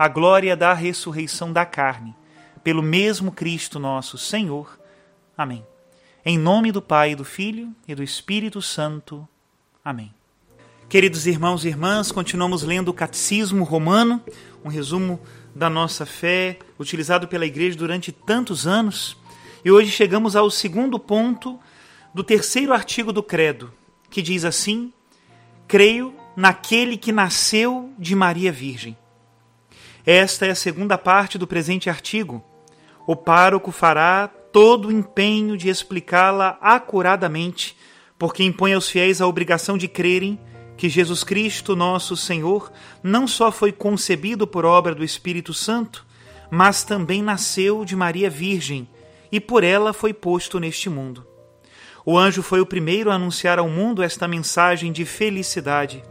a glória da ressurreição da carne, pelo mesmo Cristo nosso Senhor. Amém. Em nome do Pai, do Filho e do Espírito Santo. Amém. Queridos irmãos e irmãs, continuamos lendo o Catecismo Romano, um resumo da nossa fé, utilizado pela Igreja durante tantos anos. E hoje chegamos ao segundo ponto do terceiro artigo do Credo, que diz assim: Creio naquele que nasceu de Maria Virgem. Esta é a segunda parte do presente artigo. O pároco fará todo o empenho de explicá-la acuradamente, porque impõe aos fiéis a obrigação de crerem que Jesus Cristo, nosso Senhor, não só foi concebido por obra do Espírito Santo, mas também nasceu de Maria Virgem e por ela foi posto neste mundo. O anjo foi o primeiro a anunciar ao mundo esta mensagem de felicidade,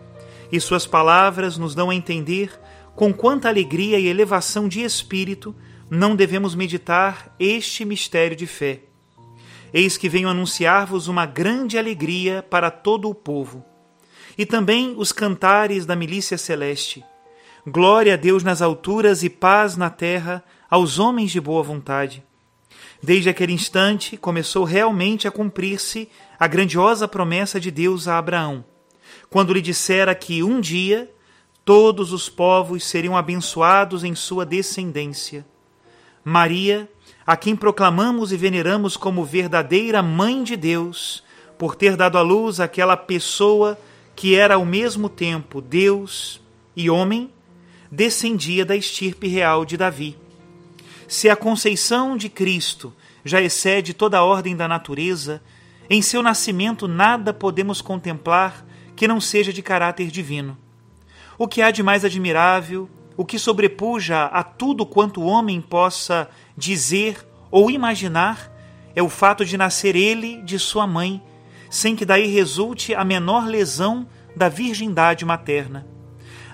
e suas palavras nos dão a entender com quanta alegria e elevação de espírito não devemos meditar este mistério de fé. Eis que venho anunciar-vos uma grande alegria para todo o povo. E também os cantares da milícia celeste. Glória a Deus nas alturas e paz na terra aos homens de boa vontade. Desde aquele instante começou realmente a cumprir-se a grandiosa promessa de Deus a Abraão, quando lhe dissera que um dia todos os povos seriam abençoados em sua descendência. Maria, a quem proclamamos e veneramos como verdadeira Mãe de Deus, por ter dado à luz aquela pessoa que era ao mesmo tempo Deus e homem, descendia da estirpe real de Davi. Se a conceição de Cristo já excede toda a ordem da natureza, em seu nascimento nada podemos contemplar que não seja de caráter divino. O que há de mais admirável, o que sobrepuja a tudo quanto o homem possa dizer ou imaginar, é o fato de nascer ele de sua mãe, sem que daí resulte a menor lesão da virgindade materna.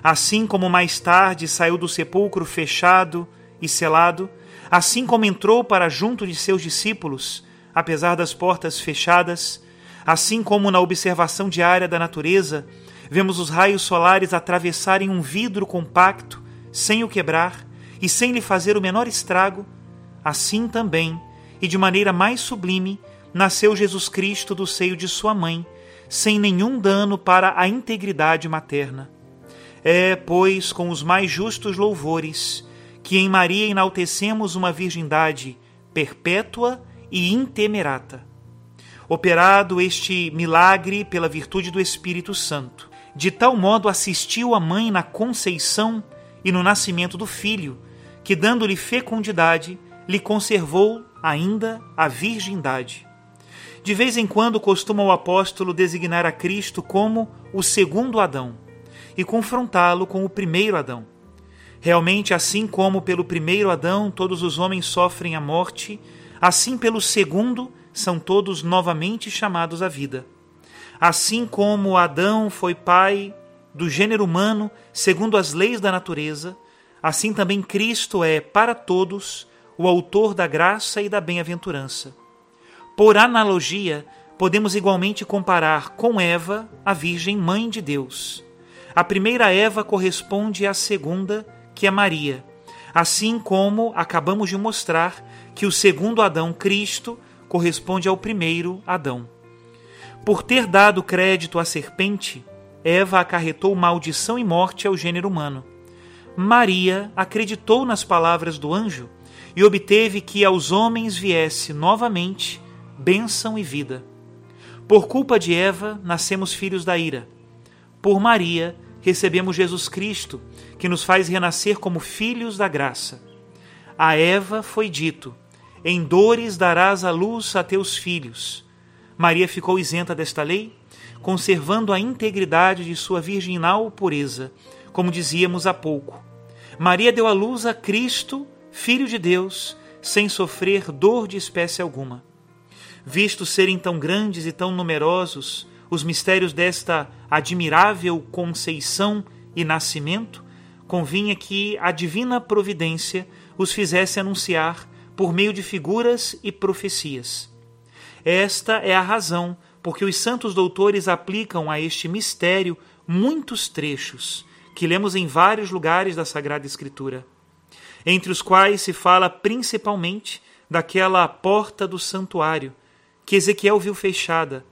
Assim como mais tarde saiu do sepulcro fechado e selado, assim como entrou para junto de seus discípulos, apesar das portas fechadas, assim como na observação diária da natureza, Vemos os raios solares atravessarem um vidro compacto, sem o quebrar e sem lhe fazer o menor estrago. Assim também, e de maneira mais sublime, nasceu Jesus Cristo do seio de sua mãe, sem nenhum dano para a integridade materna. É, pois, com os mais justos louvores, que em Maria enaltecemos uma virgindade perpétua e intemerata. Operado este milagre pela virtude do Espírito Santo, de tal modo assistiu a mãe na conceição e no nascimento do filho, que, dando-lhe fecundidade, lhe conservou ainda a virgindade. De vez em quando costuma o apóstolo designar a Cristo como o segundo Adão e confrontá-lo com o primeiro Adão. Realmente, assim como pelo primeiro Adão todos os homens sofrem a morte, assim pelo segundo são todos novamente chamados à vida. Assim como Adão foi pai do gênero humano segundo as leis da natureza, assim também Cristo é, para todos, o autor da graça e da bem-aventurança. Por analogia, podemos igualmente comparar com Eva, a Virgem Mãe de Deus. A primeira Eva corresponde à segunda, que é Maria, assim como acabamos de mostrar que o segundo Adão, Cristo, corresponde ao primeiro Adão. Por ter dado crédito à serpente, Eva acarretou maldição e morte ao gênero humano. Maria acreditou nas palavras do anjo e obteve que aos homens viesse novamente bênção e vida. Por culpa de Eva, nascemos filhos da ira. Por Maria, recebemos Jesus Cristo, que nos faz renascer como filhos da graça. A Eva foi dito: Em dores darás a luz a teus filhos. Maria ficou isenta desta lei, conservando a integridade de sua virginal pureza, como dizíamos há pouco. Maria deu à luz a Cristo, Filho de Deus, sem sofrer dor de espécie alguma. Visto serem tão grandes e tão numerosos os mistérios desta admirável conceição e nascimento, convinha que a divina providência os fizesse anunciar por meio de figuras e profecias. Esta é a razão porque os santos doutores aplicam a este mistério muitos trechos que lemos em vários lugares da Sagrada Escritura, entre os quais se fala principalmente daquela porta do santuário que Ezequiel viu fechada,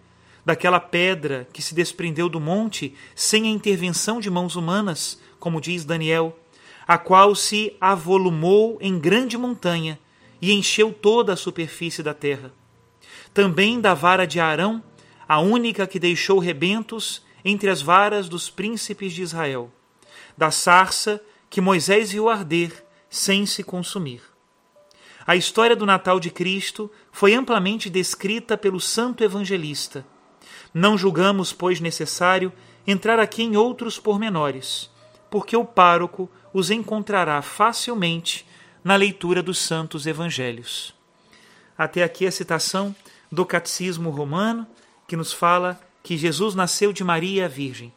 daquela pedra que se desprendeu do monte sem a intervenção de mãos humanas, como diz Daniel, a qual se avolumou em grande montanha e encheu toda a superfície da terra. Também da vara de Arão, a única que deixou rebentos entre as varas dos príncipes de Israel da sarça que Moisés viu arder sem se consumir. A história do Natal de Cristo foi amplamente descrita pelo santo evangelista. Não julgamos, pois, necessário entrar aqui em outros pormenores, porque o pároco os encontrará facilmente na leitura dos santos evangelhos. Até aqui a citação do Catecismo Romano, que nos fala que Jesus nasceu de Maria Virgem.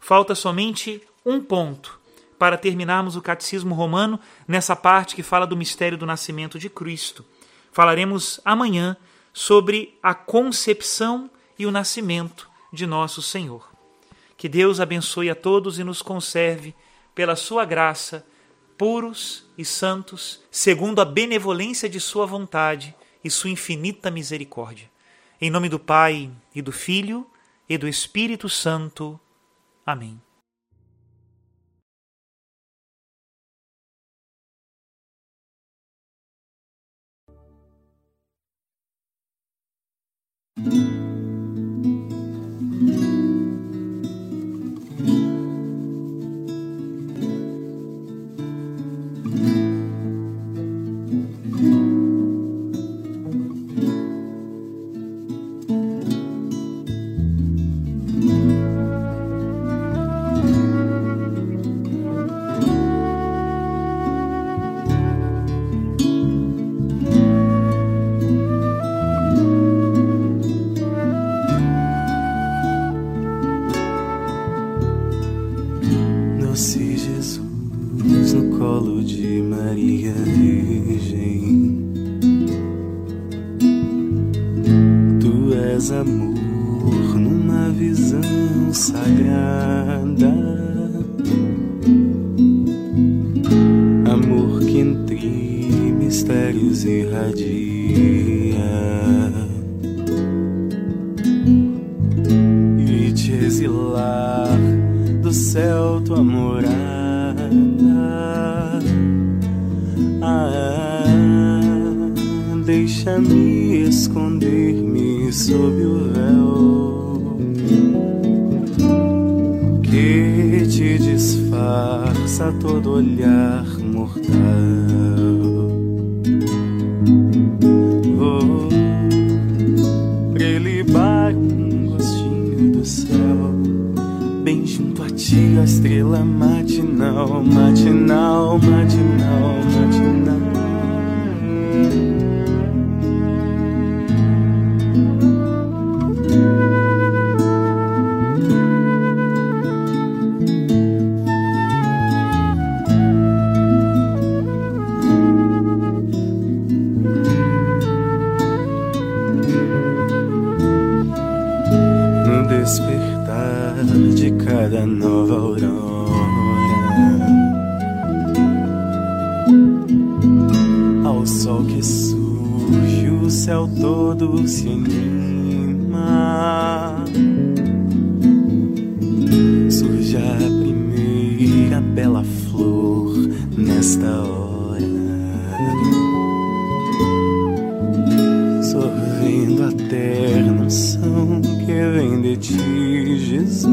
Falta somente um ponto para terminarmos o Catecismo Romano nessa parte que fala do mistério do nascimento de Cristo. Falaremos amanhã sobre a concepção e o nascimento de nosso Senhor. Que Deus abençoe a todos e nos conserve, pela sua graça, puros e santos, segundo a benevolência de Sua vontade e Sua infinita misericórdia. Em nome do Pai, e do Filho, e do Espírito Santo. Amém. amor mistérios irradia. E te exilar do céu tua morada. Ah, deixa-me esconder-me sob o véu que te disfarça todo olhar mortal. Junto a ti, a estrela matinal, matinal, matinal, matinal. Da nova aurora. Ao sol que surge, o céu todo se anima. Surge a primeira bela flor nesta hora. Sorvendo a terna unção que vem de ti, Jesus.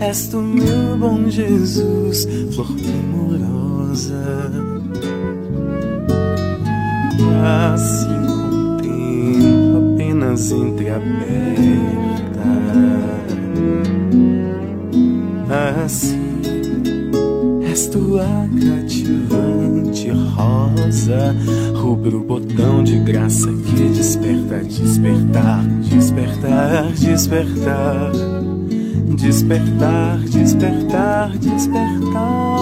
És tu, meu bom Jesus, flor primorosa. Assim contemplo apenas entreaberta. Assim és tua cativante rosa, rubro botão de graça que desperta, despertar, despertar, despertar, despertar, despertar, despertar.